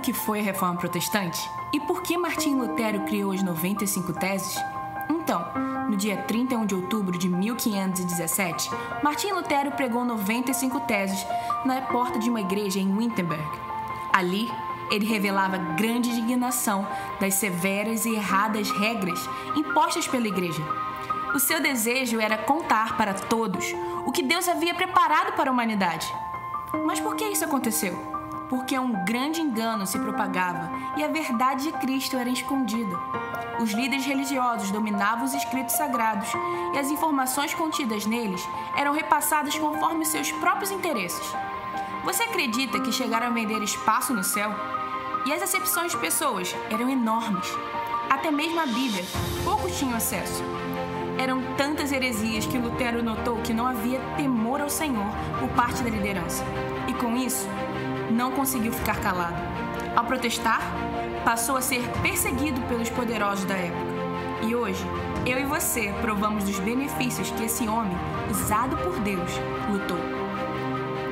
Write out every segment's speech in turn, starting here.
o que foi a Reforma Protestante? E por que Martinho Lutero criou as 95 teses? Então, no dia 31 de outubro de 1517, Martinho Lutero pregou 95 teses na porta de uma igreja em Wittenberg. Ali, ele revelava grande indignação das severas e erradas regras impostas pela igreja. O seu desejo era contar para todos o que Deus havia preparado para a humanidade. Mas por que isso aconteceu? Porque um grande engano se propagava e a verdade de Cristo era escondida. Os líderes religiosos dominavam os escritos sagrados e as informações contidas neles eram repassadas conforme seus próprios interesses. Você acredita que chegaram a vender espaço no céu? E as acepções de pessoas eram enormes. Até mesmo a Bíblia, poucos tinham acesso. Eram tantas heresias que Lutero notou que não havia temor ao Senhor por parte da liderança. E com isso, não conseguiu ficar calado. Ao protestar, passou a ser perseguido pelos poderosos da época. E hoje, eu e você provamos dos benefícios que esse homem, usado por Deus, lutou.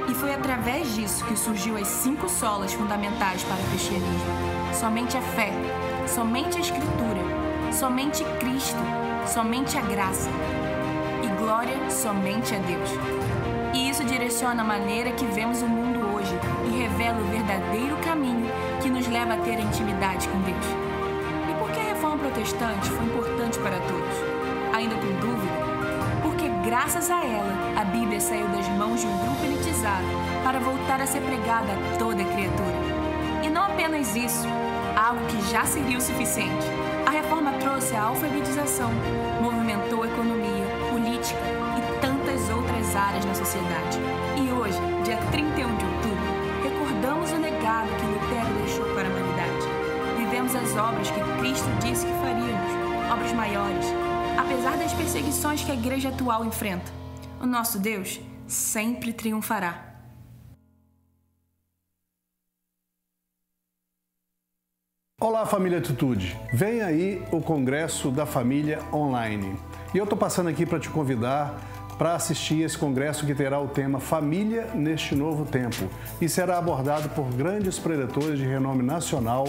E foi através disso que surgiu as cinco solas fundamentais para o cristianismo: somente a fé, somente a Escritura, somente Cristo, somente a graça e glória somente a Deus. E isso direciona a maneira que vemos o mundo revela o verdadeiro caminho que nos leva a ter intimidade com Deus. E por que a reforma protestante foi importante para todos? Ainda com dúvida? Porque graças a ela, a Bíblia saiu das mãos de um grupo elitizado para voltar a ser pregada a toda criatura. E não apenas isso, algo que já seria o suficiente. A reforma trouxe a alfabetização, movimentou obras que Cristo disse que faríamos, obras maiores, apesar das perseguições que a igreja atual enfrenta. O nosso Deus sempre triunfará. Olá, família Atitude. Vem aí o Congresso da Família Online. E eu estou passando aqui para te convidar para assistir esse congresso que terá o tema Família neste Novo Tempo e será abordado por grandes preletores de renome nacional,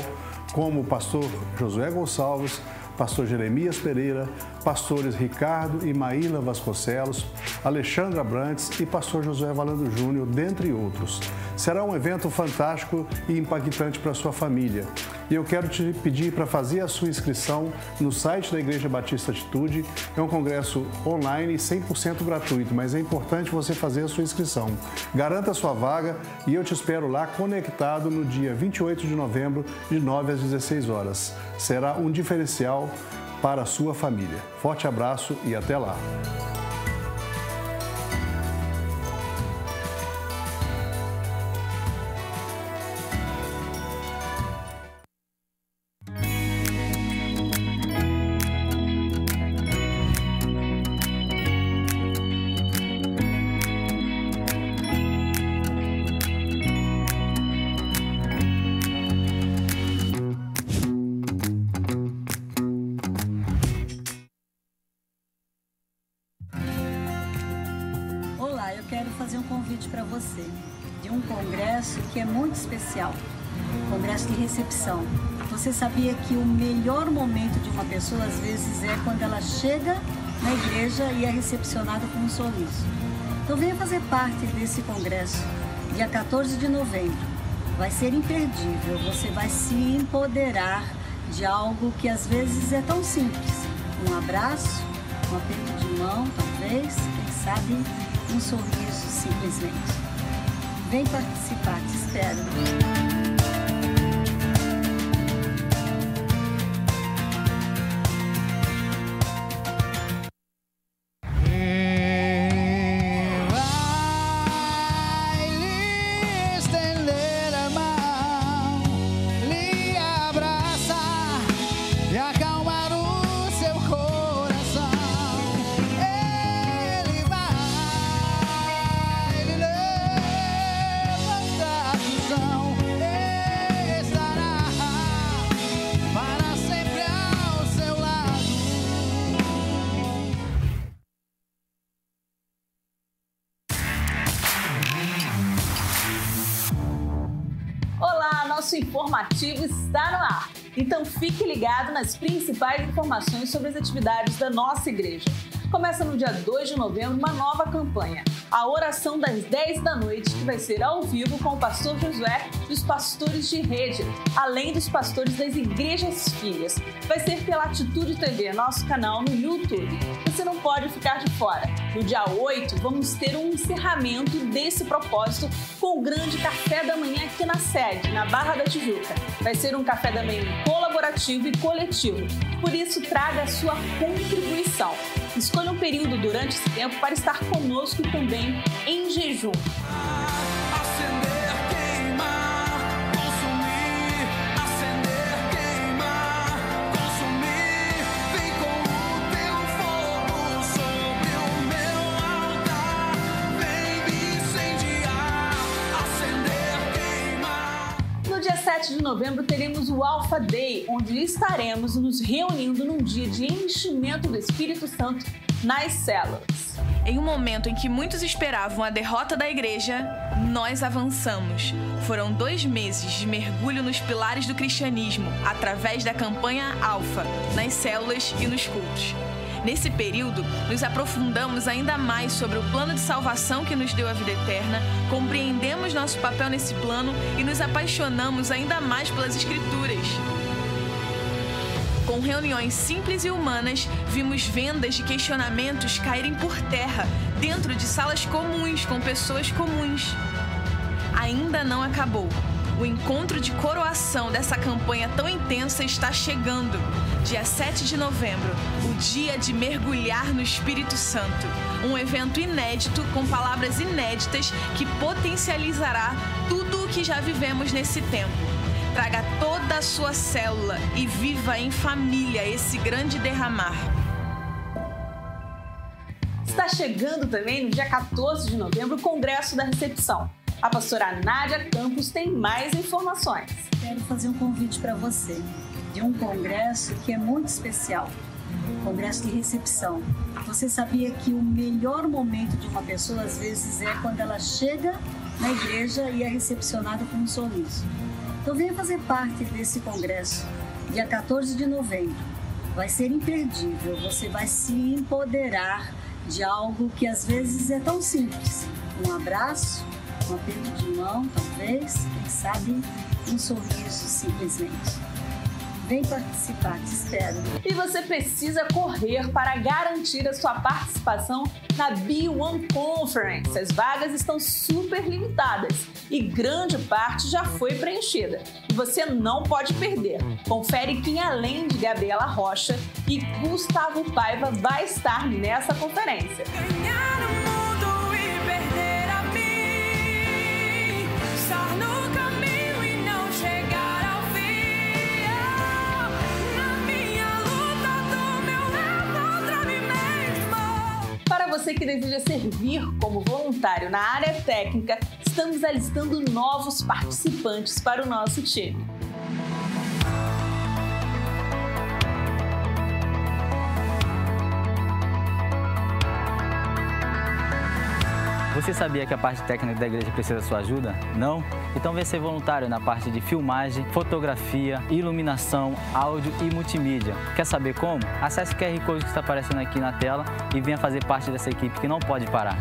como o pastor Josué Gonçalves, pastor Jeremias Pereira, pastores Ricardo e Maíla Vasconcelos, Alexandra Brantes e pastor Josué Valando Júnior, dentre outros. Será um evento fantástico e impactante para sua família. E eu quero te pedir para fazer a sua inscrição no site da Igreja Batista Atitude. É um congresso online 100% gratuito, mas é importante você fazer a sua inscrição. Garanta a sua vaga e eu te espero lá conectado no dia 28 de novembro, de 9 às 16 horas. Será um diferencial para a sua família. Forte abraço e até lá! Especial, congresso de recepção. Você sabia que o melhor momento de uma pessoa, às vezes, é quando ela chega na igreja e é recepcionada com um sorriso. Então, venha fazer parte desse congresso, dia 14 de novembro. Vai ser imperdível, você vai se empoderar de algo que às vezes é tão simples. Um abraço, um aperto de mão, talvez, quem sabe, um sorriso simplesmente. Vem participar, te espero. Ligado nas principais informações sobre as atividades da nossa igreja. Começa no dia 2 de novembro uma nova campanha, a oração das 10 da noite, que vai ser ao vivo com o pastor Josué e os pastores de rede, além dos pastores das igrejas filhas. Vai ser pela Atitude TV, nosso canal no YouTube. Você não pode ficar de fora. No dia 8, vamos ter um encerramento desse propósito com o grande café da manhã aqui na sede, na Barra da Tijuca. Vai ser um café da manhã colaborativo e coletivo. Por isso, traga a sua contribuição. Escolha um período durante esse tempo para estar conosco também em jejum. De novembro teremos o Alpha Day, onde estaremos nos reunindo num dia de enchimento do Espírito Santo nas células. Em um momento em que muitos esperavam a derrota da igreja, nós avançamos. Foram dois meses de mergulho nos pilares do cristianismo, através da campanha Alfa, nas células e nos cultos. Nesse período, nos aprofundamos ainda mais sobre o plano de salvação que nos deu a vida eterna, compreendemos nosso papel nesse plano e nos apaixonamos ainda mais pelas Escrituras. Com reuniões simples e humanas, vimos vendas de questionamentos caírem por terra, dentro de salas comuns com pessoas comuns. Ainda não acabou. O encontro de coroação dessa campanha tão intensa está chegando. Dia 7 de novembro, o dia de mergulhar no Espírito Santo. Um evento inédito com palavras inéditas que potencializará tudo o que já vivemos nesse tempo. Traga toda a sua célula e viva em família esse grande derramar. Está chegando também no dia 14 de novembro o Congresso da Recepção. A pastora Nádia Campos tem mais informações. Quero fazer um convite para você de um congresso que é muito especial. Congresso de recepção. Você sabia que o melhor momento de uma pessoa às vezes é quando ela chega na igreja e é recepcionada com um sorriso. Então venha fazer parte desse congresso, dia 14 de novembro. Vai ser imperdível, você vai se empoderar de algo que às vezes é tão simples. Um abraço, um aperto de mão, talvez, quem sabe um sorriso simplesmente. Vem participar, te espero. E você precisa correr para garantir a sua participação na B1 Conference. As vagas estão super limitadas e grande parte já foi preenchida. E você não pode perder. Confere quem, além de Gabriela Rocha e Gustavo Paiva, vai estar nessa conferência. Você que deseja servir como voluntário na área técnica, estamos alistando novos participantes para o nosso time. Você sabia que a parte técnica da igreja precisa da sua ajuda? Não? Então venha ser voluntário na parte de filmagem, fotografia, iluminação, áudio e multimídia. Quer saber como? Acesse o QR Code que está aparecendo aqui na tela e venha fazer parte dessa equipe que não pode parar.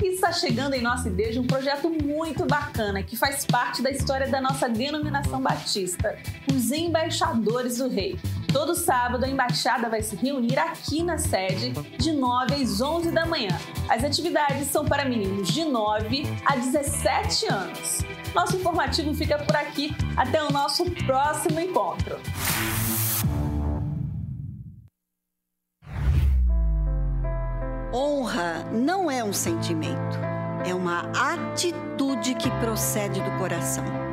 está chegando em nossa igreja um projeto muito bacana que faz parte da história da nossa denominação batista, os Embaixadores do Rei. Todo sábado, a embaixada vai se reunir aqui na sede de 9 às 11 da manhã. As atividades são para meninos de 9 a 17 anos. Nosso informativo fica por aqui. Até o nosso próximo encontro. Honra não é um sentimento, é uma atitude que procede do coração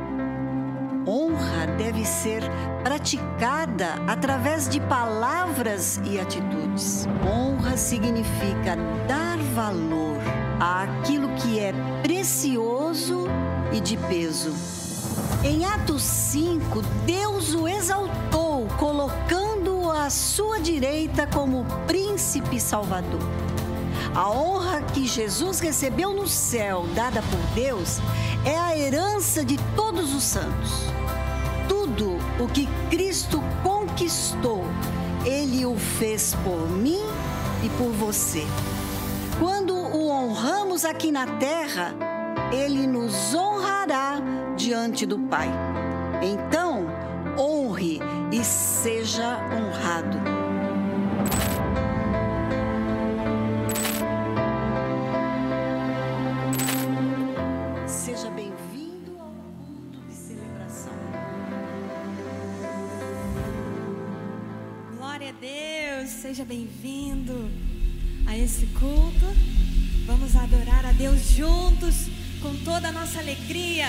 honra deve ser praticada através de palavras e atitudes. Honra significa dar valor àquilo que é precioso e de peso. Em Atos 5, Deus o exaltou, colocando-o à sua direita como príncipe salvador. A honra que Jesus recebeu no céu, dada por Deus, é a herança de todos os santos. Tudo o que Cristo conquistou, Ele o fez por mim e por você. Quando o honramos aqui na terra, Ele nos honrará diante do Pai. Então, honre e seja honrado. Seja bem-vindo a esse culto. Vamos adorar a Deus juntos, com toda a nossa alegria.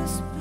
Christmas.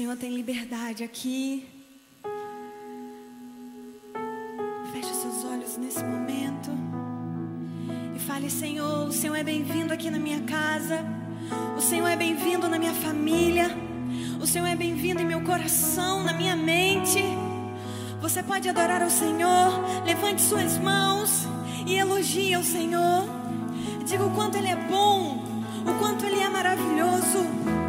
Senhor tem liberdade aqui. Feche seus olhos nesse momento. E fale, Senhor, o Senhor é bem-vindo aqui na minha casa. O Senhor é bem-vindo na minha família. O Senhor é bem-vindo em meu coração, na minha mente. Você pode adorar ao Senhor. Levante suas mãos e elogie ao Senhor. Diga o quanto Ele é bom, o quanto Ele é maravilhoso.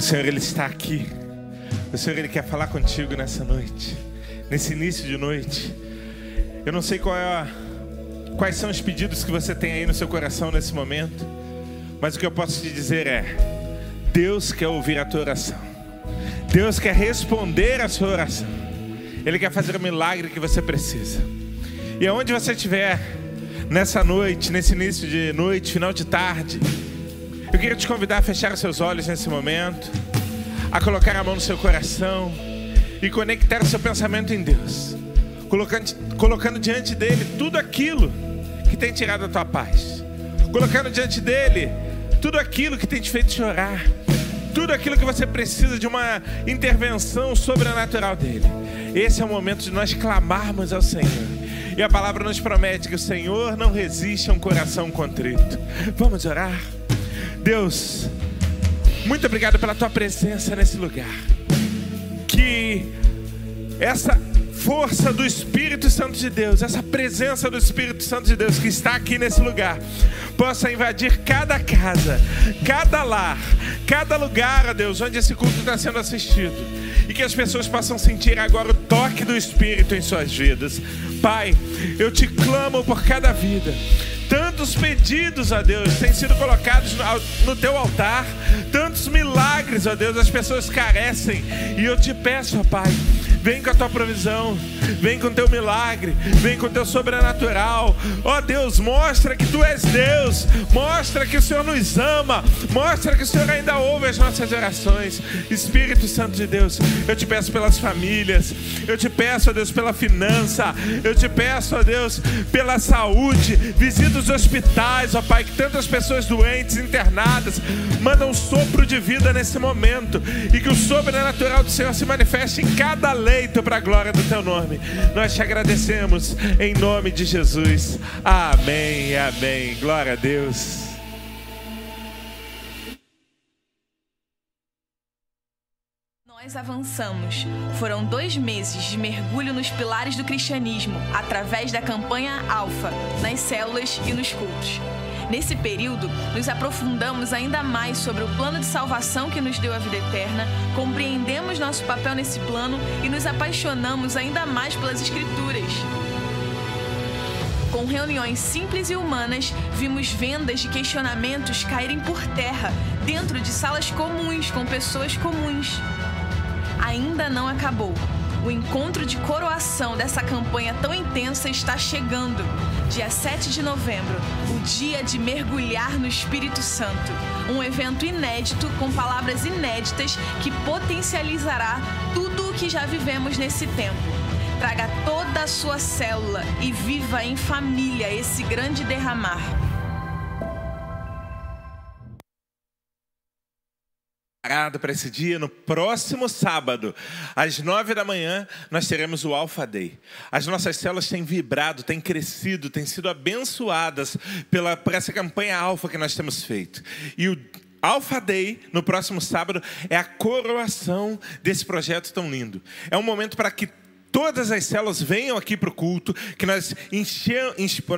O Senhor ele está aqui. O Senhor ele quer falar contigo nessa noite, nesse início de noite. Eu não sei qual é a- quais são os pedidos que você tem aí no seu coração nesse momento, mas o que eu posso te dizer é: Deus quer ouvir a tua oração. Deus quer responder a sua oração. Ele quer fazer o milagre que você precisa. E aonde você estiver nessa noite, nesse início de noite, final de tarde, eu queria te convidar a fechar seus olhos nesse momento, a colocar a mão no seu coração e conectar o seu pensamento em Deus, colocando, colocando diante dele tudo aquilo que tem tirado a tua paz, colocando diante dele tudo aquilo que tem te feito chorar, tudo aquilo que você precisa de uma intervenção sobrenatural dele. Esse é o momento de nós clamarmos ao Senhor. E a palavra nos promete que o Senhor não resiste a um coração contrito. Vamos orar? Deus, muito obrigado pela tua presença nesse lugar. Que essa força do Espírito Santo de Deus, essa presença do Espírito Santo de Deus que está aqui nesse lugar, possa invadir cada casa, cada lar, cada lugar, ó Deus, onde esse culto está sendo assistido. E que as pessoas possam sentir agora o toque do Espírito em suas vidas. Pai, eu te clamo por cada vida. Tantos pedidos, ó Deus, têm sido colocados no, teu altar. Tantos milagres, ó Deus, as pessoas carecem. E eu te peço, ó Pai, vem com a tua provisão, vem com o teu milagre, vem com o teu sobrenatural. Ó Deus, mostra que tu és Deus, mostra que o Senhor nos ama, mostra que o Senhor ainda ouve as nossas orações. Espírito Santo de Deus, eu te peço pelas famílias, eu te peço, ó Deus, pela finança, eu te peço, ó Deus, pela saúde, visita os hospitais, ó Pai, que tantas pessoas doentes, internadas, mandam um sopro de vida nesse momento e que o sobrenatural do Senhor se manifeste em cada leito para a glória do teu nome. Nós te agradecemos em nome de Jesus. Amém, amém. Glória a Deus. Nós avançamos. Foram dois meses de mergulho nos pilares do cristianismo, através da campanha Alfa, nas células e nos cultos. Nesse período, nos aprofundamos ainda mais sobre o plano de salvação que nos deu a vida eterna, compreendemos nosso papel nesse plano e nos apaixonamos ainda mais pelas Escrituras. Com reuniões simples e humanas, vimos vendas de questionamentos caírem por terra, dentro de salas comuns com pessoas comuns. Ainda não acabou. O encontro de coroação dessa campanha tão intensa está chegando. Dia 7 de novembro, o dia de mergulhar no Espírito Santo. Um evento inédito com palavras inéditas que potencializará tudo o que já vivemos nesse tempo. Traga toda a sua célula e viva em família esse grande derramar. Preparado para esse dia, no próximo sábado, às nove da manhã, nós teremos o Alpha Day. As nossas células têm vibrado, têm crescido, têm sido abençoadas pela, por essa campanha Alfa que nós temos feito. E o Alpha Day, no próximo sábado, é a coroação desse projeto tão lindo. É um momento para que todas as células venham aqui para o culto, que nós, encher,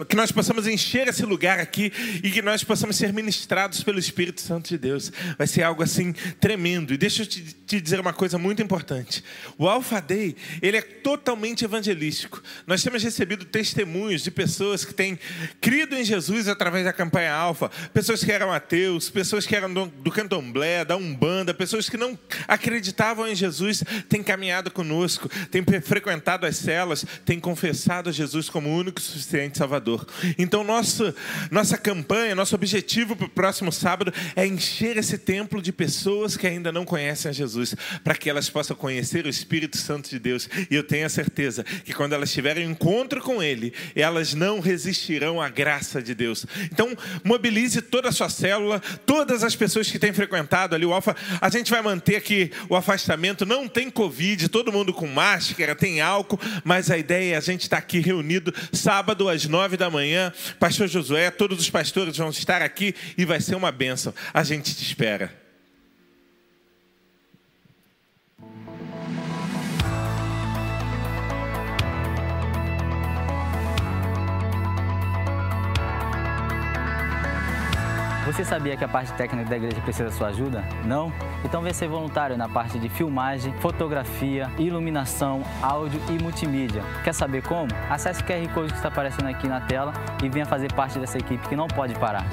que nós possamos encher esse lugar aqui e que nós possamos ser ministrados pelo Espírito Santo de Deus. Vai ser algo assim tremendo. E deixa eu te, te dizer uma coisa muito importante. O Alpha Day, ele é totalmente evangelístico. Nós temos recebido testemunhos de pessoas que têm crido em Jesus através da campanha Alpha, pessoas que eram ateus, pessoas que eram do, do candomblé, da Umbanda, pessoas que não acreditavam em Jesus, têm caminhado conosco, têm frequentado frequentado as celas têm confessado a Jesus como o único e suficiente Salvador. Então, nossa, nossa campanha, nosso objetivo para o próximo sábado é encher esse templo de pessoas que ainda não conhecem a Jesus, para que elas possam conhecer o Espírito Santo de Deus. E eu tenho a certeza que quando elas tiverem um encontro com Ele, elas não resistirão à graça de Deus. Então, mobilize toda a sua célula, todas as pessoas que têm frequentado ali o Alfa. A gente vai manter aqui o afastamento, não tem Covid, todo mundo com máscara, tem álcool, mas a ideia é a gente estar aqui reunido sábado às nove da manhã. Pastor Josué, todos os pastores vão estar aqui e vai ser uma bênção. A gente te espera. Você sabia que a parte técnica da igreja precisa da sua ajuda? Não? Então venha ser voluntário na parte de filmagem, fotografia, iluminação, áudio e multimídia. Quer saber como? Acesse o QR Code que está aparecendo aqui na tela e venha fazer parte dessa equipe que não pode parar.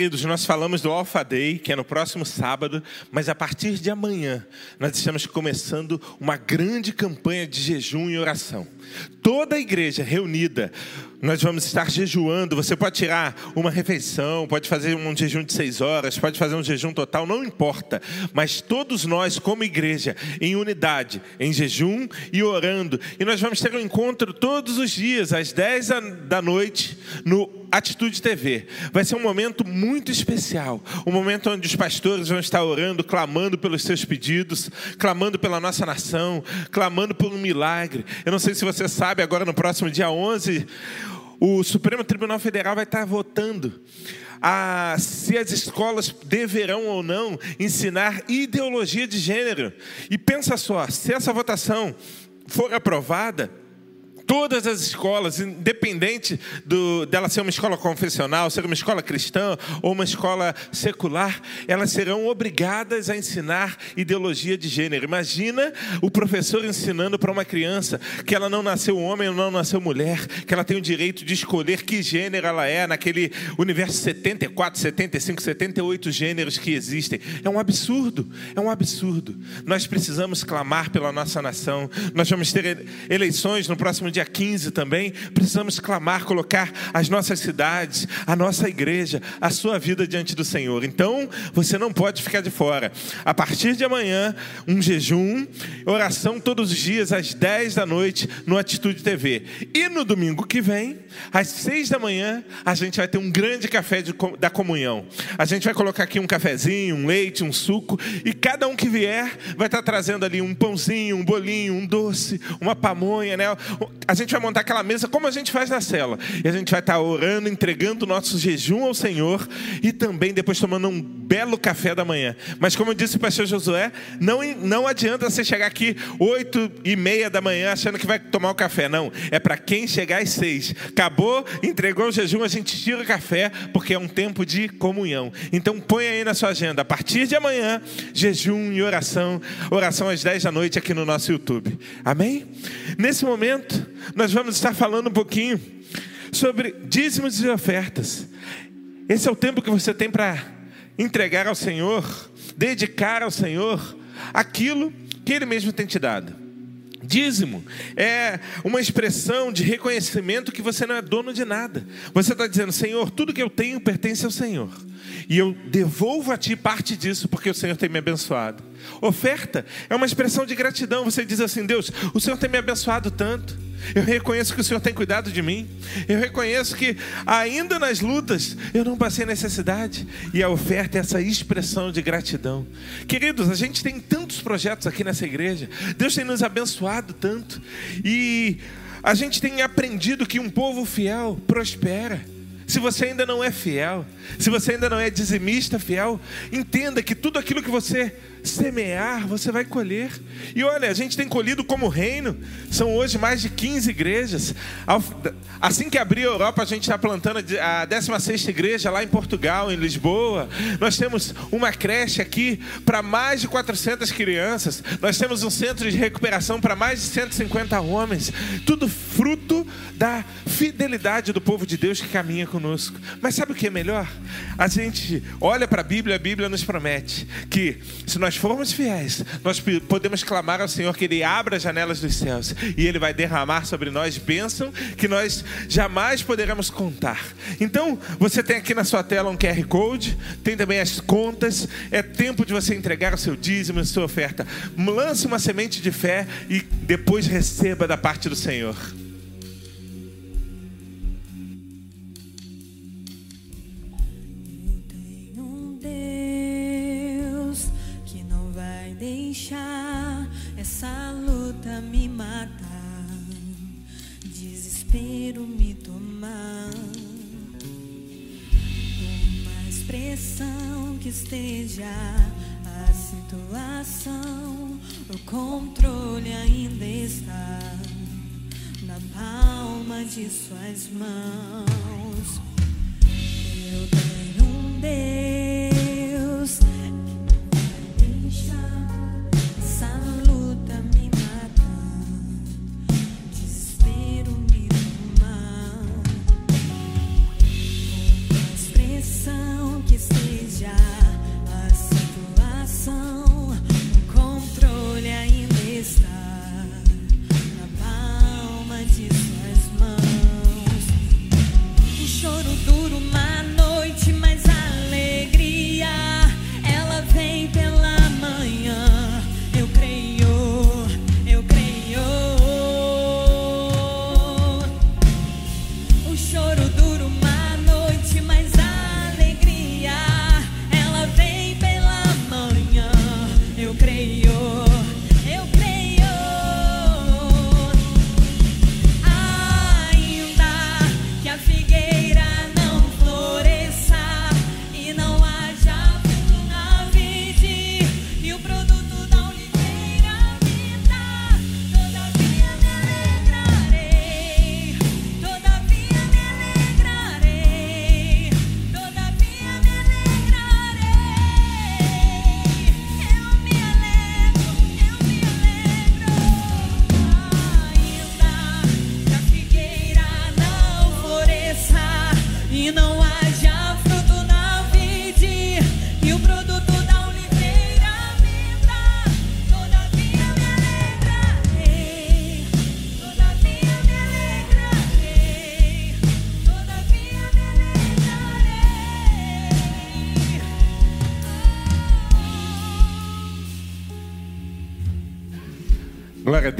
Queridos, nós falamos do Alpha Day, que é no próximo sábado, mas a partir de amanhã nós estamos começando uma grande campanha de jejum e oração. Toda a igreja reunida, nós vamos estar jejuando. Você pode tirar uma refeição, pode fazer um jejum de seis horas, pode fazer um jejum total, não importa. Mas todos nós, como igreja, em unidade, em jejum e orando. E nós vamos ter um encontro todos os dias, às dez da noite, no Atitude TV. Vai ser um momento muito especial. Um momento onde os pastores vão estar orando, clamando pelos seus pedidos, clamando pela nossa nação, clamando por um milagre. Eu não sei se você sabe, agora no próximo dia 11, o Supremo Tribunal Federal vai estar votando a, se as escolas deverão ou não ensinar ideologia de gênero. E pensa só, se essa votação for aprovada, todas as escolas, independente do, dela ser uma escola confessional, ser uma escola cristã ou uma escola secular, elas serão obrigadas a ensinar ideologia de gênero. Imagina o professor ensinando para uma criança que ela não nasceu homem ou não nasceu mulher, que ela tem o direito de escolher que gênero ela é naquele universo 74, 75, 78 gêneros que existem. É um absurdo, é um absurdo. Nós precisamos clamar pela nossa nação. Nós vamos ter eleições no próximo dia dia 15 também, precisamos clamar, colocar as nossas cidades, a nossa igreja, a sua vida diante do Senhor. Então, você não pode ficar de fora. A partir de amanhã, um jejum, oração todos os dias às 10 da noite no Atitude TV. E no domingo que vem, às 6 da manhã, a gente vai ter um grande café de, da comunhão. A gente vai colocar aqui um cafezinho, um leite, um suco, e cada um que vier vai estar trazendo ali um pãozinho, um bolinho, um doce, uma pamonha, né? A gente vai montar aquela mesa como a gente faz na cela. E a gente vai estar orando, entregando o nosso jejum ao Senhor e também depois tomando um belo café da manhã. Mas como disse o pastor Josué, não, não adianta você chegar aqui oito e meia da manhã achando que vai tomar o café. Não, é para quem chegar às seis. Acabou, entregou o jejum, a gente tira o café, porque é um tempo de comunhão. Então põe aí na sua agenda, a partir de amanhã, jejum e oração. Oração às dez da noite aqui no nosso YouTube. Amém? Nesse momento, nós vamos estar falando um pouquinho sobre dízimos e ofertas. Esse é o tempo que você tem para entregar ao Senhor, dedicar ao Senhor aquilo que Ele mesmo tem te dado. Dízimo é uma expressão de reconhecimento que você não é dono de nada. Você está dizendo, Senhor, tudo que eu tenho pertence ao Senhor. E eu devolvo a Ti parte disso porque o Senhor tem me abençoado. Oferta é uma expressão de gratidão. Você diz assim: Deus, o Senhor tem me abençoado tanto. Eu reconheço que o Senhor tem cuidado de mim. Eu reconheço que, ainda nas lutas, eu não passei necessidade. E a oferta é essa expressão de gratidão. Queridos, a gente tem tantos projetos aqui nessa igreja. Deus tem nos abençoado tanto. E a gente tem aprendido que um povo fiel prospera. Se você ainda não é fiel, se você ainda não é dizimista fiel, entenda que tudo aquilo que você semear, você vai colher. E olha, a gente tem colhido como reino, são hoje mais de 15 igrejas. Assim que abrir a Europa, a gente está plantando a 16 igreja lá em Portugal, em Lisboa. Nós temos uma creche aqui para mais de 400 crianças. Nós temos um centro de recuperação para mais de 150 homens. Tudo fruto da fidelidade do povo de Deus que caminha conosco. Mas sabe o que é melhor? A gente olha para a Bíblia, a Bíblia nos promete que se nós nós formos fiéis, nós podemos clamar ao Senhor que Ele abra as janelas dos céus e Ele vai derramar sobre nós bênção que nós jamais poderemos contar. Então, você tem aqui na sua tela um QR Code, tem também as contas. É tempo de você entregar o seu dízimo, a sua oferta. Lance uma semente de fé e depois receba da parte do Senhor. Deixar essa luta me matar, desespero me tomar. Uma expressão que esteja a situação, o controle ainda está na palma de suas mãos. Eu tenho um Deus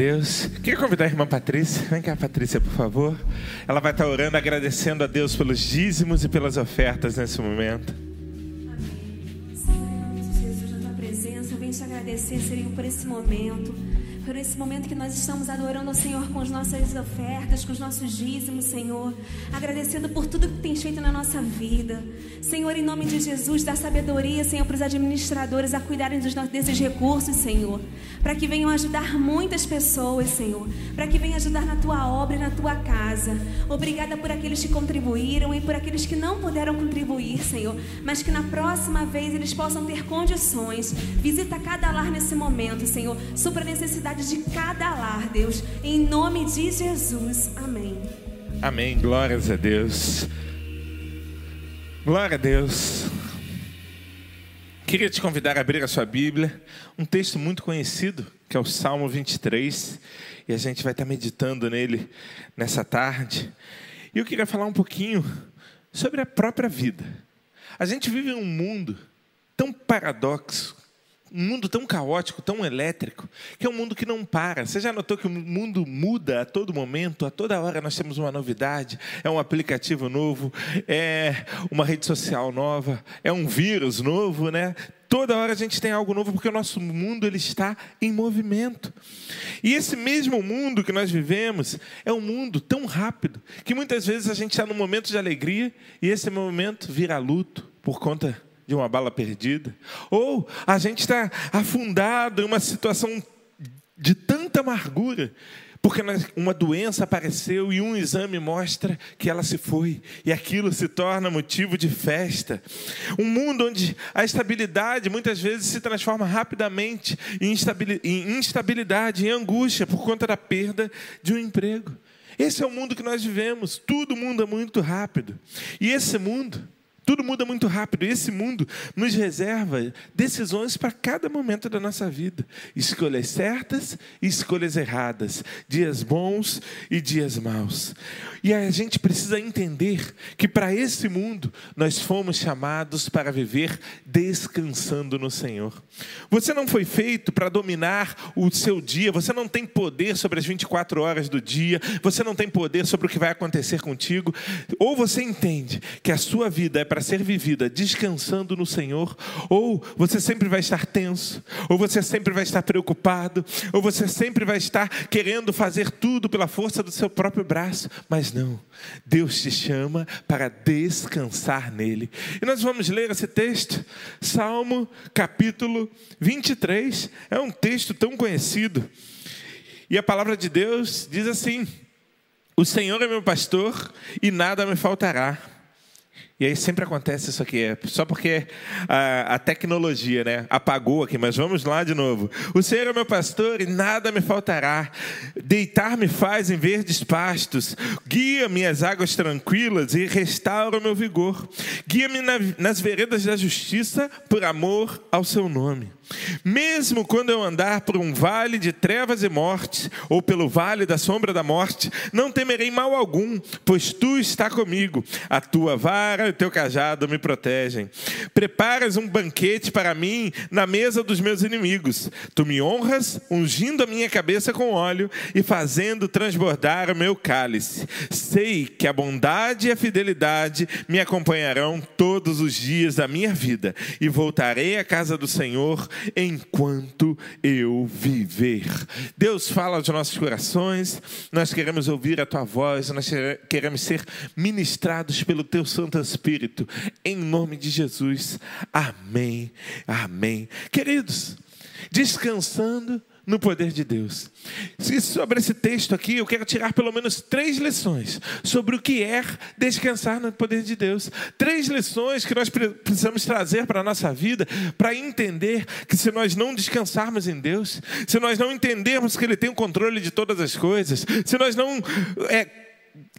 Deus. Queria convidar a irmã Patrícia. Vem cá, Patrícia, por favor. Ela vai estar orando, agradecendo a Deus pelos dízimos e pelas ofertas nesse momento. Amém. Senhor, Jesus, na tua presença, eu venho te agradecer, Senhor, por esse momento por esse momento que nós estamos adorando ao Senhor com as nossas ofertas, com os nossos dízimos, Senhor. Agradecendo por tudo que tens feito na nossa vida. Senhor, em nome de Jesus, dá sabedoria, Senhor, para os administradores a cuidarem dos, desses recursos, Senhor. Para que venham ajudar muitas pessoas, Senhor. Para que venham ajudar na tua obra e na tua casa. Obrigada por aqueles que contribuíram e por aqueles que não puderam contribuir, Senhor. Mas que na próxima vez eles possam ter condições. Visita cada lar nesse momento, Senhor. Supra necessidade de cada lar, Deus. Em nome de Jesus. Amém. Amém. Glórias a Deus. Glória a Deus. Queria te convidar a abrir a sua Bíblia, um texto muito conhecido, que é o Salmo 23, e a gente vai estar meditando nele nessa tarde. E eu queria falar um pouquinho sobre a própria vida. A gente vive em um mundo tão paradoxo, um mundo tão caótico, tão elétrico, que é um mundo que não para. Você já notou que o mundo muda a todo momento, a toda hora nós temos uma novidade, é um aplicativo novo, é uma rede social nova, é um vírus novo, né? Toda hora a gente tem algo novo porque o nosso mundo ele está em movimento. E esse mesmo mundo que nós vivemos é um mundo tão rápido que muitas vezes a gente está num momento de alegria e esse momento vira luto por conta de uma bala perdida, ou a gente está afundado em uma situação de tanta amargura, porque uma doença apareceu e um exame mostra que ela se foi, e aquilo se torna motivo de festa. Um mundo onde a estabilidade muitas vezes se transforma rapidamente em instabilidade, em angústia, por conta da perda de um emprego. Esse é o mundo que nós vivemos, tudo muda muito rápido. E esse mundo tudo muda muito rápido. Esse mundo nos reserva decisões para cada momento da nossa vida: escolhas certas e escolhas erradas, dias bons e dias maus. E a gente precisa entender que para esse mundo nós fomos chamados para viver descansando no Senhor. Você não foi feito para dominar o seu dia, você não tem poder sobre as 24 horas do dia, você não tem poder sobre o que vai acontecer contigo. Ou você entende que a sua vida é para para ser vivida descansando no Senhor, ou você sempre vai estar tenso, ou você sempre vai estar preocupado, ou você sempre vai estar querendo fazer tudo pela força do seu próprio braço, mas não. Deus te chama para descansar nele. E nós vamos ler esse texto, Salmo capítulo 23. É um texto tão conhecido. E a palavra de Deus diz assim: O Senhor é meu pastor e nada me faltará. E aí sempre acontece isso aqui, é só porque a, a, tecnologia né, apagou aqui, mas vamos lá de novo. O Senhor é meu pastor e nada me faltará. Deitar-me faz em verdes pastos, guia-me às águas tranquilas e restaura o meu vigor. Guia-me na, nas veredas da justiça por amor ao seu nome. Mesmo quando eu andar por um vale de trevas e morte, ou pelo vale da sombra da morte, não temerei mal algum, pois tu está comigo. A tua vara e o teu cajado me protegem. Preparas um banquete para mim na mesa dos meus inimigos. Tu me honras, ungindo a minha cabeça com óleo e fazendo transbordar o meu cálice. Sei que a bondade e a fidelidade me acompanharão todos os dias da minha vida, e voltarei à casa do Senhor enquanto eu viver. Deus fala aos nossos corações, nós queremos ouvir a tua voz, nós queremos ser ministrados pelo teu Santo Espírito, em nome de Jesus. Amém. Amém. Queridos, descansando no poder de Deus. E sobre esse texto aqui, eu quero tirar pelo menos três lições sobre o que é descansar no poder de Deus. Três lições que nós precisamos trazer para a nossa vida para entender que se nós não descansarmos em Deus, se nós não entendermos que Ele tem o controle de todas as coisas, se nós não é,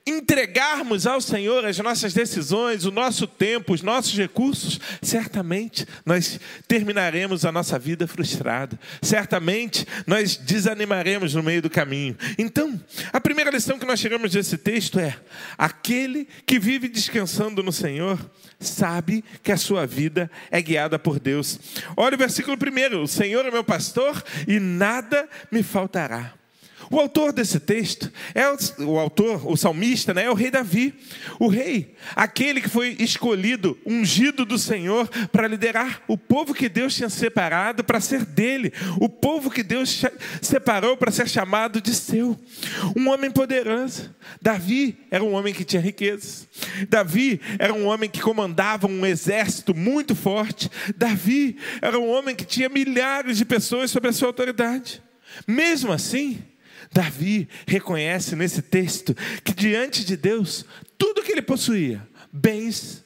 entregarmos ao Senhor as nossas decisões, o nosso tempo, os nossos recursos, certamente nós terminaremos a nossa vida frustrada. Certamente nós desanimaremos no meio do caminho. Então, a primeira lição que nós tiramos desse texto é: aquele que vive descansando no Senhor sabe que a sua vida é guiada por Deus. Olha o versículo primeiro: O Senhor é meu pastor e nada me faltará. O autor desse texto é o, o, autor, o salmista, né, é o rei Davi. O rei, aquele que foi escolhido, ungido do Senhor para liderar o povo que Deus tinha separado para ser dele, o povo que Deus separou para ser chamado de seu. Um homem poderoso. Davi era um homem que tinha riquezas. Davi era um homem que comandava um exército muito forte. Davi era um homem que tinha milhares de pessoas sob a sua autoridade. Mesmo assim, Davi reconhece nesse texto que diante de Deus, tudo que ele possuía, bens,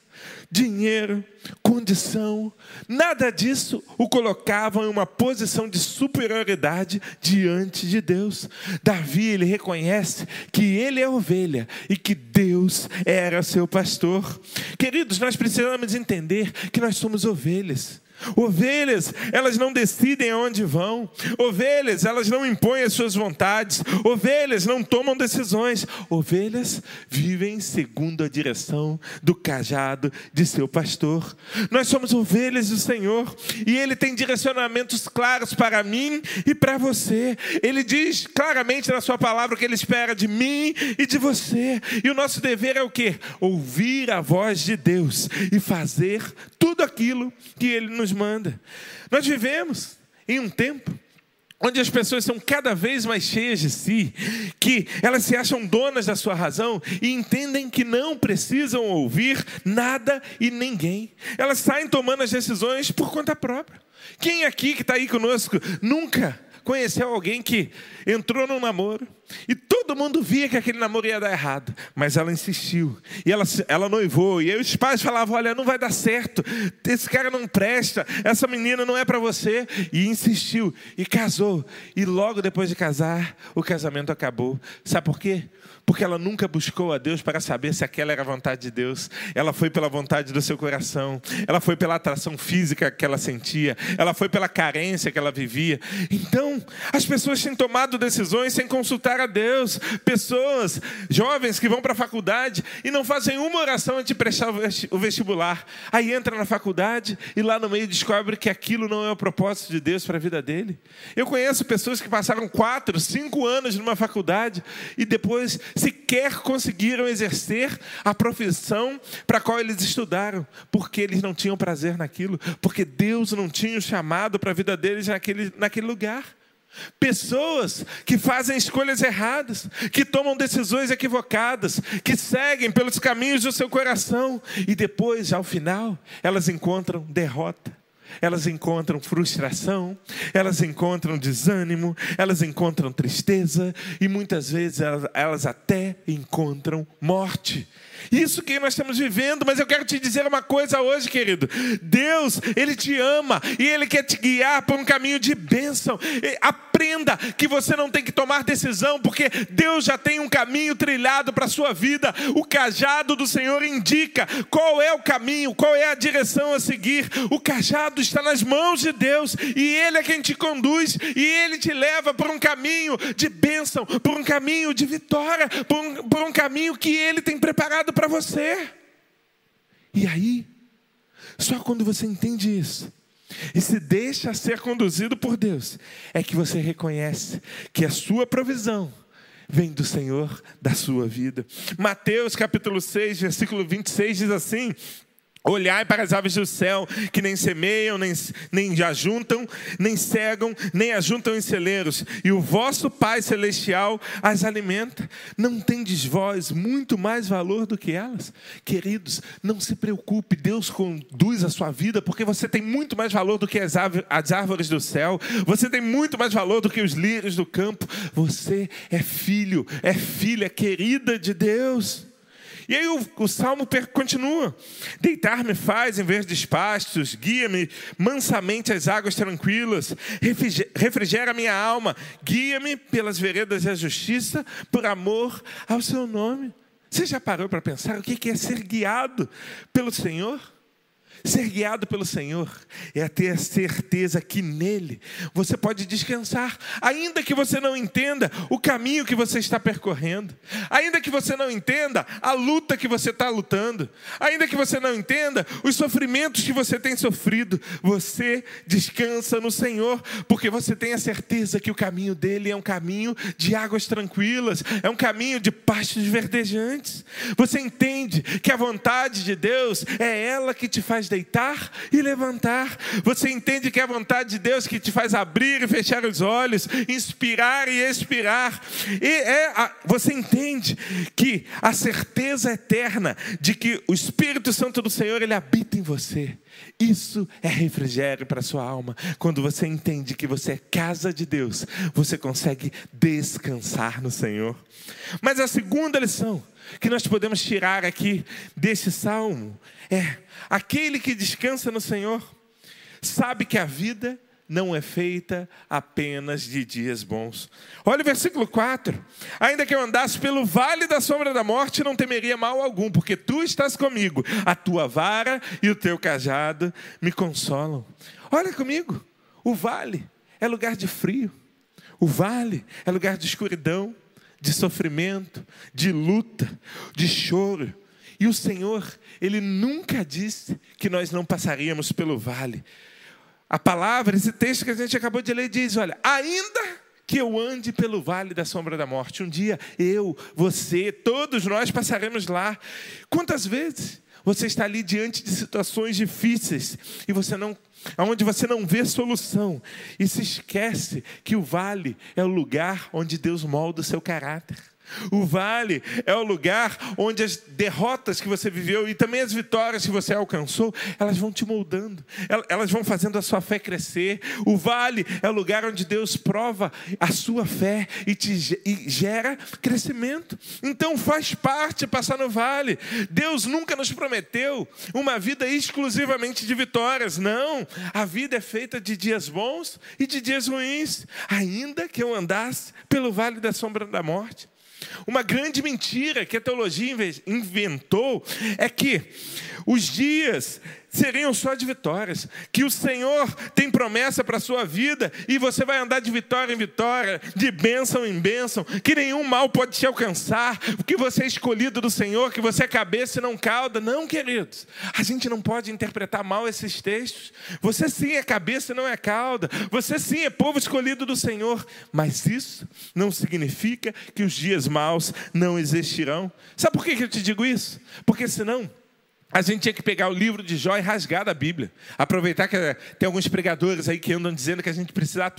dinheiro, condição, nada disso o colocava em uma posição de superioridade diante de Deus. Davi, ele reconhece que ele é ovelha e que Deus era seu pastor. Queridos, nós precisamos entender que nós somos ovelhas. Ovelhas, elas não decidem aonde vão. Ovelhas, elas não impõem as suas vontades. Ovelhas não tomam decisões. Ovelhas vivem segundo a direção do cajado de seu pastor. Nós somos ovelhas do Senhor e Ele tem direcionamentos claros para mim e para você. Ele diz claramente na Sua palavra o que Ele espera de mim e de você. E o nosso dever é o que? Ouvir a voz de Deus e fazer tudo aquilo que Ele nos manda. Nós vivemos em um tempo onde as pessoas são cada vez mais cheias de si, que elas se acham donas da sua razão e entendem que não precisam ouvir nada e ninguém. Elas saem tomando as decisões por conta própria. Quem aqui que está aí conosco nunca conheceu alguém que entrou num namoro e todo mundo via que aquele namoro ia dar errado, mas ela insistiu e ela, ela noivou. E aí os pais falavam: Olha, não vai dar certo, esse cara não presta, essa menina não é para você. E insistiu e casou. E logo depois de casar, o casamento acabou. Sabe por quê? porque ela nunca buscou a Deus para saber se aquela era a vontade de Deus. Ela foi pela vontade do seu coração, ela foi pela atração física que ela sentia, ela foi pela carência que ela vivia. Então, as pessoas têm tomado decisões sem consultar a Deus. Pessoas, jovens que vão para a faculdade e não fazem uma oração antes de prestar o vestibular. Aí entra na faculdade e lá no meio descobre que aquilo não é o propósito de Deus para a vida dele. Eu conheço pessoas que passaram quatro, cinco anos numa faculdade e depois sequer conseguiram exercer a profissão para a qual eles estudaram, porque eles não tinham prazer naquilo, porque Deus não tinha o chamado para a vida deles naquele, naquele lugar. Pessoas que fazem escolhas erradas, que tomam decisões equivocadas, que seguem pelos caminhos do seu coração e depois, ao final, elas encontram derrota elas encontram frustração, elas encontram desânimo, elas encontram tristeza e muitas vezes elas, elas até encontram morte. Isso que nós estamos vivendo, mas eu quero te dizer uma coisa hoje, querido. Deus, Ele te ama e Ele quer te guiar por um caminho de bênção. Aprenda que você não tem que tomar decisão, porque Deus já tem um caminho trilhado para a sua vida. O cajado do Senhor indica qual é o caminho, qual é a direção a seguir. O cajado está nas mãos de Deus e Ele é quem te conduz e Ele te leva por um caminho de bênção, por um caminho de vitória, por um, por um caminho que Ele tem preparado para você. E aí, só quando você entende isso e se deixa ser conduzido por Deus, é que você reconhece que a sua provisão vem do Senhor da sua vida. Mateus capítulo 6, versículo 26 diz assim: Olhai para as aves do céu, que nem semeiam, nem, nem ajuntam, nem cegam, nem ajuntam em celeiros, e o vosso Pai Celestial as alimenta. Não tendes vós muito mais valor do que elas? Queridos, não se preocupe, Deus conduz a sua vida, porque você tem muito mais valor do que as, as árvores do céu, você tem muito mais valor do que os lírios do campo. Você é filho, é filha querida de Deus. E aí o, o salmo continua: Deitar-me faz em verdes pastos, guia-me mansamente às águas tranquilas, refrigera minha alma, guia-me pelas veredas da justiça, por amor ao seu nome. Você já parou para pensar o que é ser guiado pelo Senhor? Ser guiado pelo Senhor é ter a certeza que nele você pode descansar, ainda que você não entenda o caminho que você está percorrendo, ainda que você não entenda a luta que você está lutando, ainda que você não entenda os sofrimentos que você tem sofrido, você descansa no Senhor, porque você tem a certeza que o caminho dele é um caminho de águas tranquilas, é um caminho de pastos verdejantes. Você entende que a vontade de Deus é ela que te faz deitar e levantar. Você entende que é a vontade de Deus que te faz abrir e fechar os olhos, inspirar e expirar. E é a, você entende que a certeza eterna de que o Espírito Santo do Senhor ele habita em você. Isso é refrigério para sua alma. Quando você entende que você é casa de Deus, você consegue descansar no Senhor. Mas a segunda lição que nós podemos tirar aqui desse salmo é: aquele que descansa no Senhor sabe que a vida não é feita apenas de dias bons. Olha o versículo 4. Ainda que eu andasse pelo vale da sombra da morte, não temeria mal algum, porque tu estás comigo. A tua vara e o teu cajado me consolam. Olha comigo. O vale é lugar de frio. O vale é lugar de escuridão, de sofrimento, de luta, de choro. E o Senhor, ele nunca disse que nós não passaríamos pelo vale. A palavra, esse texto que a gente acabou de ler, diz: olha, ainda que eu ande pelo vale da sombra da morte, um dia eu, você, todos nós passaremos lá. Quantas vezes você está ali diante de situações difíceis e você não onde você não vê solução e se esquece que o vale é o lugar onde Deus molda o seu caráter. O vale é o lugar onde as derrotas que você viveu e também as vitórias que você alcançou, elas vão te moldando, elas vão fazendo a sua fé crescer. O vale é o lugar onde Deus prova a sua fé e te e gera crescimento. Então faz parte passar no vale. Deus nunca nos prometeu uma vida exclusivamente de vitórias. Não, a vida é feita de dias bons e de dias ruins. Ainda que eu andasse pelo vale da sombra da morte, uma grande mentira que a teologia inventou é que os dias seriam só de vitórias, que o Senhor tem promessa para a sua vida e você vai andar de vitória em vitória, de bênção em bênção, que nenhum mal pode te alcançar, que você é escolhido do Senhor, que você é cabeça e não cauda. Não, queridos, a gente não pode interpretar mal esses textos. Você sim é cabeça e não é cauda, você sim é povo escolhido do Senhor, mas isso não significa que os dias maus não existirão. Sabe por que eu te digo isso? Porque senão a gente tinha que pegar o livro de Jó e rasgar da Bíblia. Aproveitar que tem alguns pregadores aí que andam dizendo que a gente precisa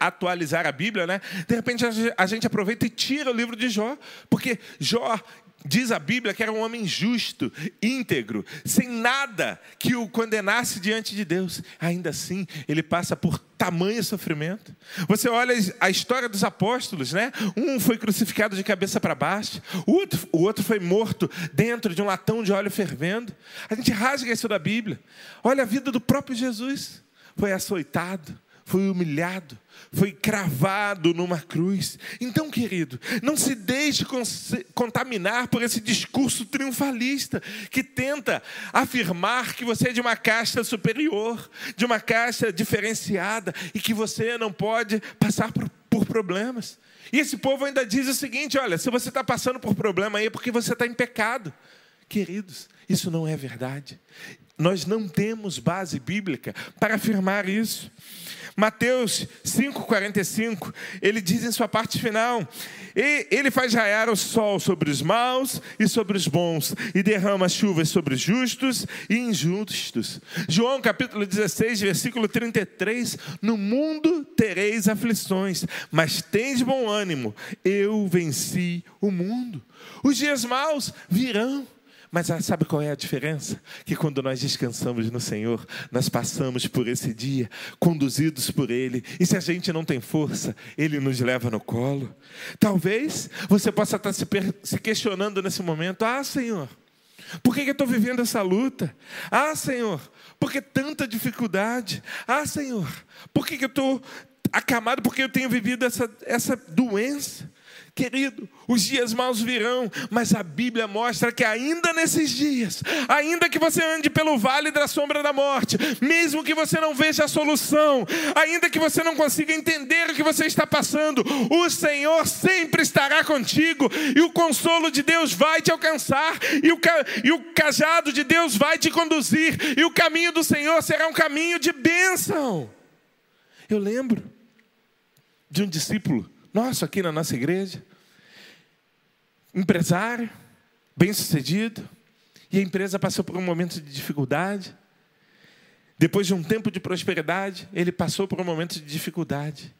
atualizar a Bíblia, né? De repente a gente aproveita e tira o livro de Jó, porque Jó Diz a Bíblia que era um homem justo, íntegro, sem nada que o condenasse diante de Deus. Ainda assim, ele passa por tamanho sofrimento. Você olha a história dos apóstolos, né? Um foi crucificado de cabeça para baixo, o outro, o outro foi morto dentro de um latão de óleo fervendo. A gente rasga isso da Bíblia. Olha a vida do próprio Jesus. Foi açoitado, foi humilhado, foi cravado numa cruz. Então, querido, não se deixe contaminar por esse discurso triunfalista que tenta afirmar que você é de uma casta superior, de uma casta diferenciada e que você não pode passar por, por problemas. E esse povo ainda diz o seguinte: olha, se você está passando por problema aí é porque você está em pecado. Queridos, isso não é verdade. Nós não temos base bíblica para afirmar isso. Mateus 5,45, ele diz em sua parte final: Ele faz raiar o sol sobre os maus e sobre os bons, e derrama chuvas sobre os justos e injustos. João capítulo 16, versículo 33: No mundo tereis aflições, mas tens bom ânimo, eu venci o mundo. Os dias maus virão. Mas sabe qual é a diferença? Que quando nós descansamos no Senhor, nós passamos por esse dia conduzidos por Ele. E se a gente não tem força, Ele nos leva no colo. Talvez você possa estar se, se questionando nesse momento: Ah, Senhor, por que eu estou vivendo essa luta? Ah, Senhor, por que tanta dificuldade? Ah, Senhor, por que eu estou acamado? Porque eu tenho vivido essa, essa doença? Querido, os dias maus virão, mas a Bíblia mostra que ainda nesses dias, ainda que você ande pelo vale da sombra da morte, mesmo que você não veja a solução, ainda que você não consiga entender o que você está passando, o Senhor sempre estará contigo e o consolo de Deus vai te alcançar e o, e o cajado de Deus vai te conduzir e o caminho do Senhor será um caminho de bênção. Eu lembro de um discípulo nosso aqui na nossa igreja, empresário, bem-sucedido, e a empresa passou por um momento de dificuldade, Depois de um tempo de prosperidade, ele passou por um momento de dificuldade.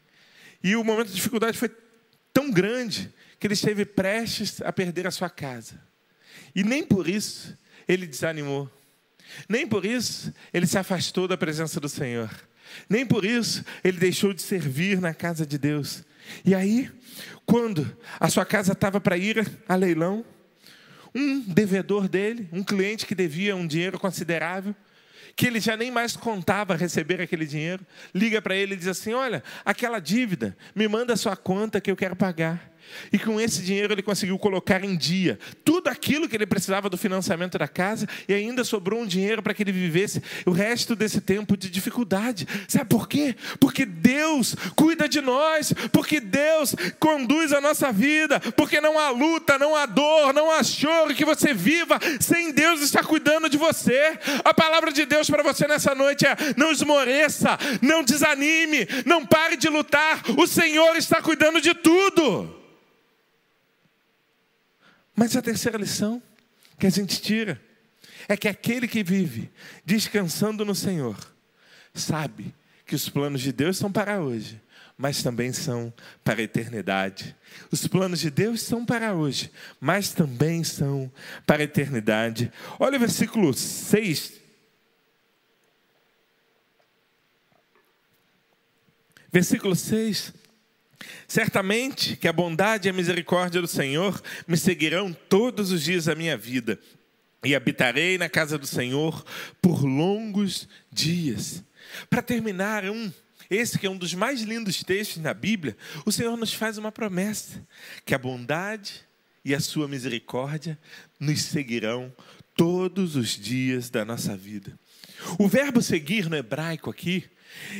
E o momento de dificuldade foi tão grande que ele esteve prestes a perder a sua casa. E nem por isso ele desanimou. Nem por isso ele se afastou da presença do Senhor. Nem por isso ele deixou de servir na casa de Deus. E aí, quando a sua casa estava para ir a leilão, um devedor dele, um cliente que devia um dinheiro considerável, que ele já nem mais contava receber aquele dinheiro, liga para ele e diz assim: Olha, aquela dívida, me manda a sua conta que eu quero pagar. E com esse dinheiro ele conseguiu colocar em dia tudo aquilo que ele precisava do financiamento da casa e ainda sobrou um dinheiro para que ele vivesse o resto desse tempo de dificuldade. Sabe por quê? Porque Deus cuida de nós, porque Deus conduz a nossa vida, porque não há luta, não há dor, não há choro que você viva sem Deus estar cuidando de você. A palavra de Deus para você nessa noite é: não esmoreça, não desanime, não pare de lutar. O Senhor está cuidando de tudo. Mas a terceira lição que a gente tira é que aquele que vive descansando no Senhor sabe que os planos de Deus são para hoje, mas também são para a eternidade. Os planos de Deus são para hoje, mas também são para a eternidade. Olha o versículo 6. Versículo 6 Certamente que a bondade e a misericórdia do Senhor me seguirão todos os dias da minha vida, e habitarei na casa do Senhor por longos dias. Para terminar, um esse que é um dos mais lindos textos na Bíblia, o Senhor nos faz uma promessa: que a bondade e a sua misericórdia nos seguirão todos os dias da nossa vida. O verbo seguir no hebraico aqui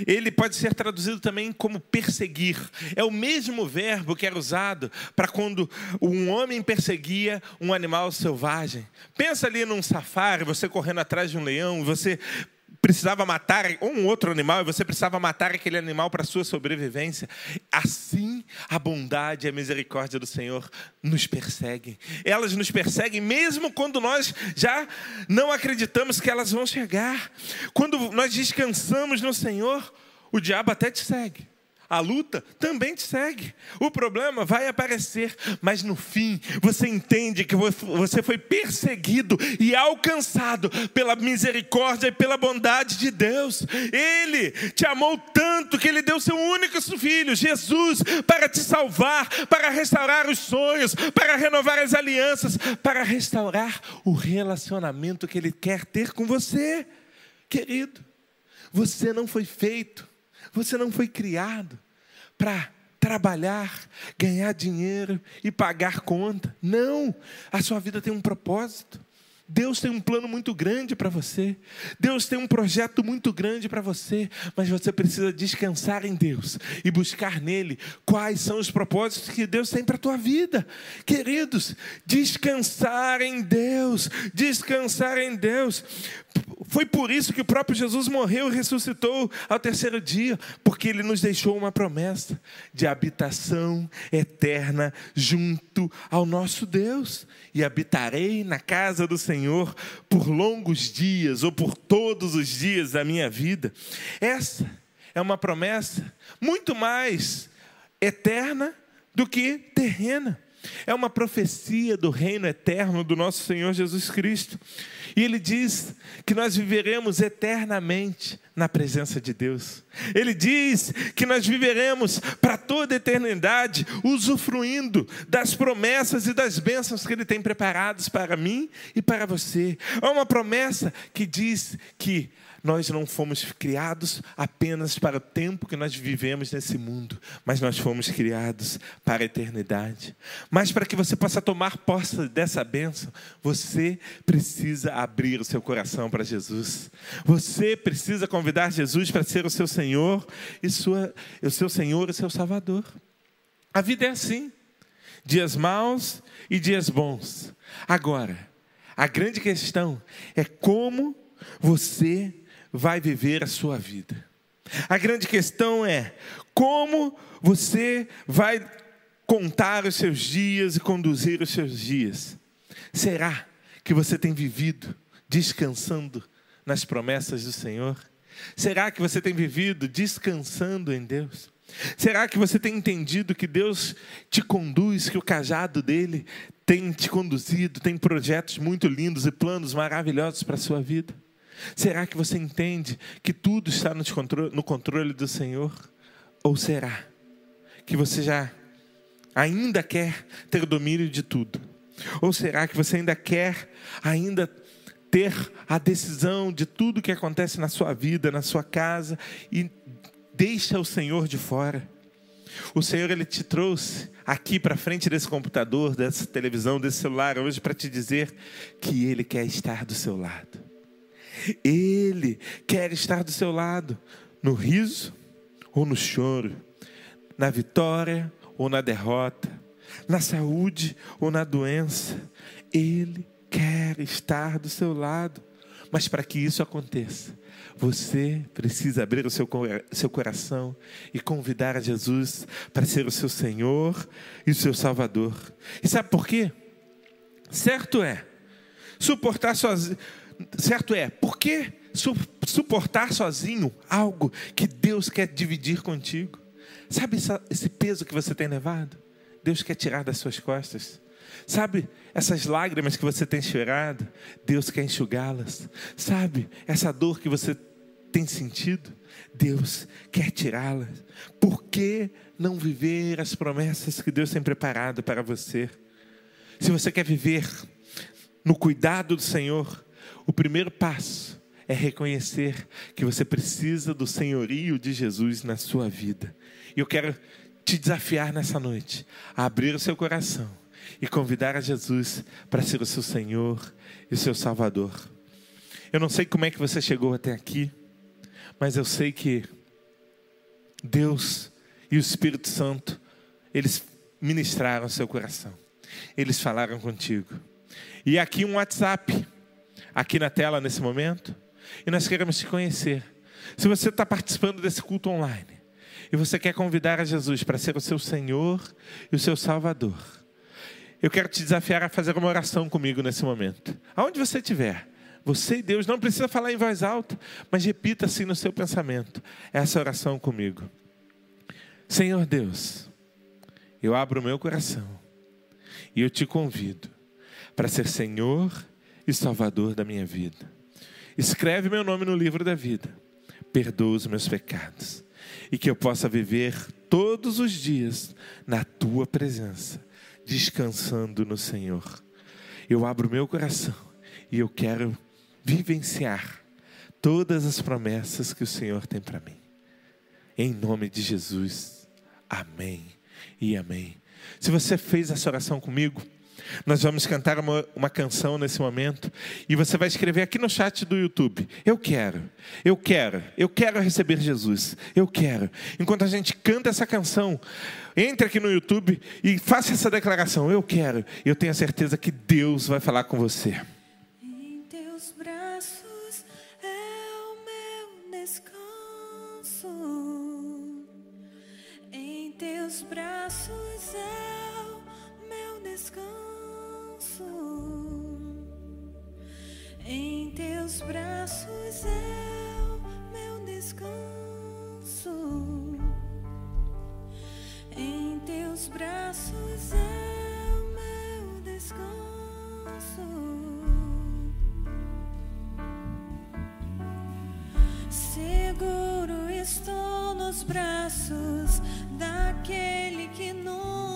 ele pode ser traduzido também como perseguir. É o mesmo verbo que era usado para quando um homem perseguia um animal selvagem. Pensa ali num safari, você correndo atrás de um leão, você precisava matar um outro animal e você precisava matar aquele animal para a sua sobrevivência. Assim, a bondade e a misericórdia do Senhor nos perseguem. Elas nos perseguem mesmo quando nós já não acreditamos que elas vão chegar. Quando nós descansamos no Senhor, o diabo até te segue. A luta também te segue. O problema vai aparecer, mas no fim você entende que você foi perseguido e alcançado pela misericórdia e pela bondade de Deus. Ele te amou tanto que ele deu seu único filho, Jesus, para te salvar, para restaurar os sonhos, para renovar as alianças, para restaurar o relacionamento que ele quer ter com você. Querido, você não foi feito você não foi criado para trabalhar, ganhar dinheiro e pagar conta. Não, a sua vida tem um propósito. Deus tem um plano muito grande para você. Deus tem um projeto muito grande para você, mas você precisa descansar em Deus e buscar nele quais são os propósitos que Deus tem para a tua vida. Queridos, descansar em Deus, descansar em Deus. Foi por isso que o próprio Jesus morreu e ressuscitou ao terceiro dia, porque ele nos deixou uma promessa de habitação eterna junto ao nosso Deus. E habitarei na casa do Senhor por longos dias ou por todos os dias da minha vida. Essa é uma promessa muito mais eterna do que terrena. É uma profecia do reino eterno do nosso Senhor Jesus Cristo. E ele diz que nós viveremos eternamente na presença de Deus. Ele diz que nós viveremos para toda a eternidade, usufruindo das promessas e das bênçãos que Ele tem preparadas para mim e para você. É uma promessa que diz que nós não fomos criados apenas para o tempo que nós vivemos nesse mundo, mas nós fomos criados para a eternidade. Mas para que você possa tomar posse dessa bênção, você precisa abrir o seu coração para Jesus. Você precisa convidar Jesus para ser o seu Senhor e sua, o seu Senhor e seu Salvador. A vida é assim: dias maus e dias bons. Agora, a grande questão é como você vai viver a sua vida. A grande questão é como você vai contar os seus dias e conduzir os seus dias. Será que você tem vivido descansando nas promessas do Senhor? Será que você tem vivido descansando em Deus? Será que você tem entendido que Deus te conduz, que o cajado dele tem te conduzido, tem projetos muito lindos e planos maravilhosos para a sua vida? Será que você entende que tudo está no controle do Senhor? Ou será que você já ainda quer ter o domínio de tudo? Ou será que você ainda quer ainda ter a decisão de tudo que acontece na sua vida, na sua casa e deixa o Senhor de fora? O Senhor ele te trouxe aqui para frente desse computador, dessa televisão, desse celular hoje para te dizer que ele quer estar do seu lado. Ele quer estar do seu lado no riso ou no choro, na vitória ou na derrota, na saúde ou na doença. Ele quer estar do seu lado. Mas para que isso aconteça, você precisa abrir o seu, seu coração e convidar a Jesus para ser o seu Senhor e o seu Salvador. E sabe por quê? Certo é, suportar sozinho. Certo é, por que suportar sozinho algo que Deus quer dividir contigo? Sabe esse peso que você tem levado? Deus quer tirar das suas costas. Sabe essas lágrimas que você tem chorado? Deus quer enxugá-las. Sabe essa dor que você tem sentido? Deus quer tirá-las. Por que não viver as promessas que Deus tem preparado para você? Se você quer viver no cuidado do Senhor, o primeiro passo é reconhecer que você precisa do senhorio de Jesus na sua vida. E eu quero te desafiar nessa noite a abrir o seu coração e convidar a Jesus para ser o seu Senhor e o seu Salvador. Eu não sei como é que você chegou até aqui, mas eu sei que Deus e o Espírito Santo, eles ministraram seu coração. Eles falaram contigo. E aqui um WhatsApp, aqui na tela nesse momento, e nós queremos te conhecer. Se você está participando desse culto online e você quer convidar a Jesus para ser o seu Senhor e o seu Salvador, eu quero te desafiar a fazer uma oração comigo nesse momento. Aonde você estiver, você e Deus, não precisa falar em voz alta, mas repita assim no seu pensamento essa oração comigo. Senhor Deus, eu abro o meu coração e eu te convido para ser Senhor e Salvador da minha vida. Escreve meu nome no livro da vida, perdoa os meus pecados e que eu possa viver todos os dias na tua presença descansando no Senhor. Eu abro meu coração e eu quero vivenciar todas as promessas que o Senhor tem para mim. Em nome de Jesus. Amém e amém. Se você fez essa oração comigo, nós vamos cantar uma, uma canção nesse momento e você vai escrever aqui no chat do YouTube: Eu quero, eu quero, eu quero receber Jesus, eu quero. Enquanto a gente canta essa canção, entre aqui no YouTube e faça essa declaração: Eu quero. Eu tenho a certeza que Deus vai falar com você. Teus braços é o meu descanso. Em teus braços é o meu descanso. Seguro estou nos braços daquele que nunca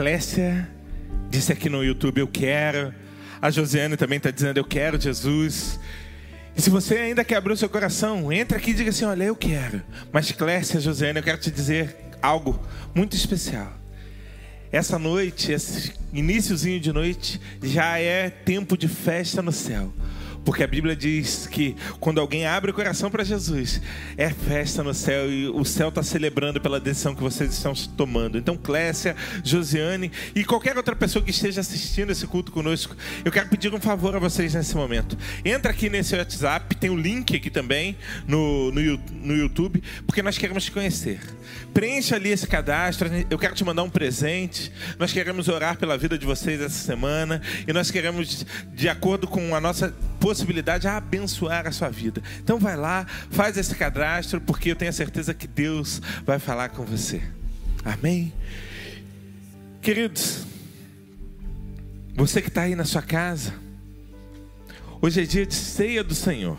Clécia disse aqui no YouTube: Eu quero. A Josiane também está dizendo: Eu quero Jesus. E se você ainda quer abrir o seu coração, entra aqui e diga assim: Olha, eu quero. Mas Clécia, Josiane, eu quero te dizer algo muito especial. Essa noite, esse iníciozinho de noite, já é tempo de festa no céu. Porque a Bíblia diz que quando alguém abre o coração para Jesus, é festa no céu e o céu está celebrando pela decisão que vocês estão tomando. Então, Clécia, Josiane e qualquer outra pessoa que esteja assistindo esse culto conosco, eu quero pedir um favor a vocês nesse momento. Entra aqui nesse WhatsApp, tem o um link aqui também no, no, no YouTube, porque nós queremos te conhecer. Preencha ali esse cadastro, eu quero te mandar um presente. Nós queremos orar pela vida de vocês essa semana e nós queremos, de acordo com a nossa possibilidade a abençoar a sua vida. Então vai lá, faz esse cadastro, porque eu tenho a certeza que Deus vai falar com você. Amém? Queridos, você que está aí na sua casa, hoje é dia de ceia do Senhor.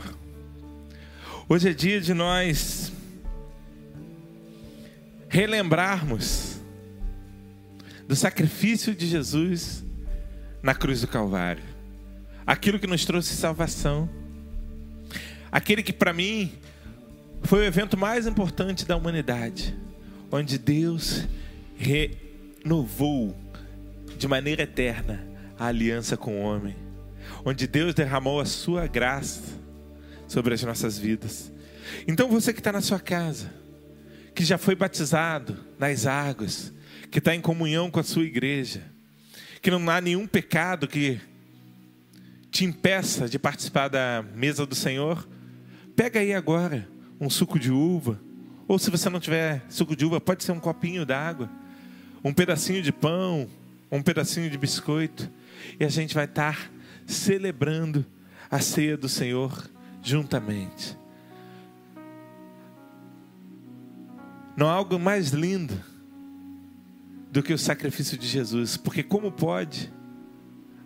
Hoje é dia de nós relembrarmos do sacrifício de Jesus na cruz do Calvário aquilo que nos trouxe salvação, aquele que para mim foi o evento mais importante da humanidade, onde Deus renovou de maneira eterna a aliança com o homem, onde Deus derramou a sua graça sobre as nossas vidas. Então você que está na sua casa, que já foi batizado nas águas, que está em comunhão com a sua igreja, que não há nenhum pecado que te impeça de participar da mesa do Senhor, pega aí agora um suco de uva, ou se você não tiver suco de uva, pode ser um copinho d'água, um pedacinho de pão, um pedacinho de biscoito, e a gente vai estar celebrando a ceia do Senhor juntamente. Não há algo mais lindo do que o sacrifício de Jesus, porque como pode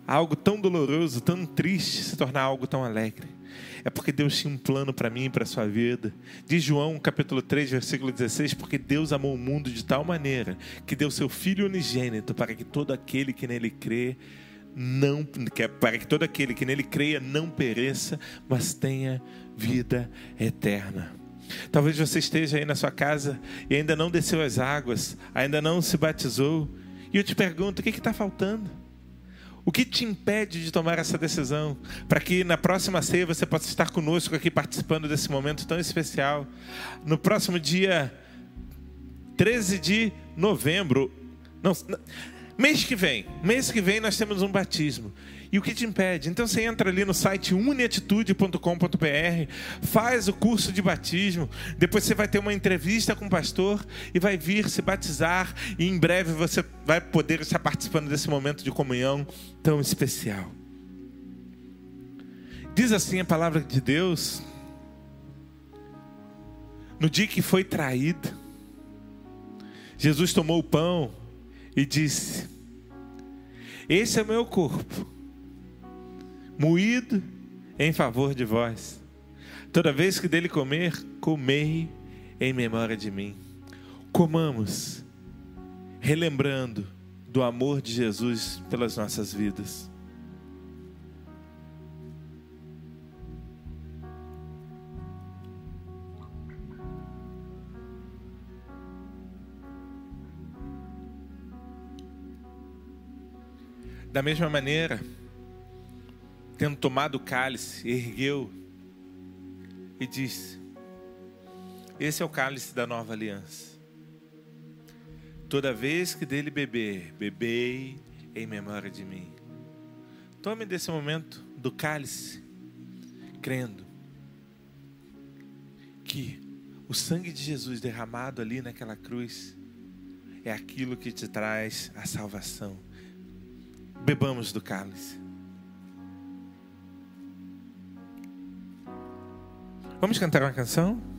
algo tão doloroso, tão triste, se tornar algo tão alegre. É porque Deus tinha um plano para mim e para a sua vida. Diz João, capítulo 3, versículo 16: Porque Deus amou o mundo de tal maneira que deu seu Filho unigênito para que todo aquele que nele crê, não, para que todo aquele que nele creia não pereça, mas tenha vida eterna. Talvez você esteja aí na sua casa e ainda não desceu as águas, ainda não se batizou. E eu te pergunto: o que está faltando? O que te impede de tomar essa decisão? Para que na próxima ceia você possa estar conosco aqui participando desse momento tão especial. No próximo dia 13 de novembro. Não, mês que vem. Mês que vem nós temos um batismo. E o que te impede? Então você entra ali no site uniatitude.com.br, faz o curso de batismo, depois você vai ter uma entrevista com o pastor e vai vir se batizar e em breve você vai poder estar participando desse momento de comunhão tão especial. Diz assim a palavra de Deus: No dia que foi traído, Jesus tomou o pão e disse: Esse é o meu corpo moído em favor de vós. Toda vez que dele comer, comei em memória de mim. Comamos, relembrando do amor de Jesus pelas nossas vidas. Da mesma maneira, tendo tomado o cálice, ergueu e disse: Esse é o cálice da nova aliança. Toda vez que dele beber, bebei em memória de mim. Tome desse momento do cálice, crendo que o sangue de Jesus derramado ali naquela cruz é aquilo que te traz a salvação. Bebamos do cálice. Vamos cantar uma canção?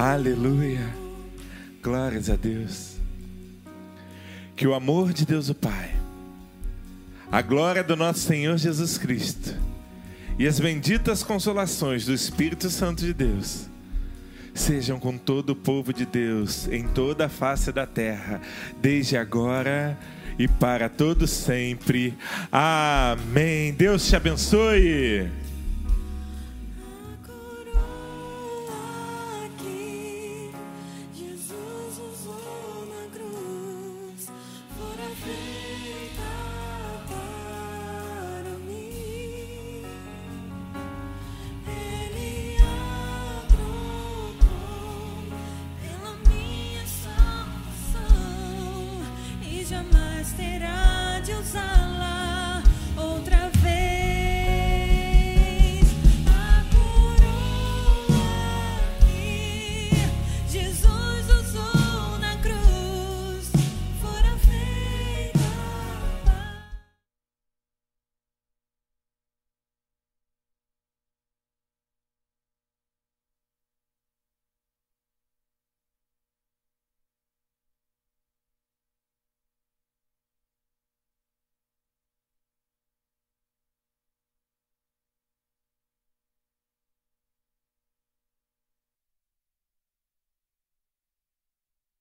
Aleluia. Glórias a Deus. Que o amor de Deus o Pai, a glória do nosso Senhor Jesus Cristo e as benditas consolações do Espírito Santo de Deus sejam com todo o povo de Deus em toda a face da terra, desde agora e para todos sempre. Amém. Deus te abençoe.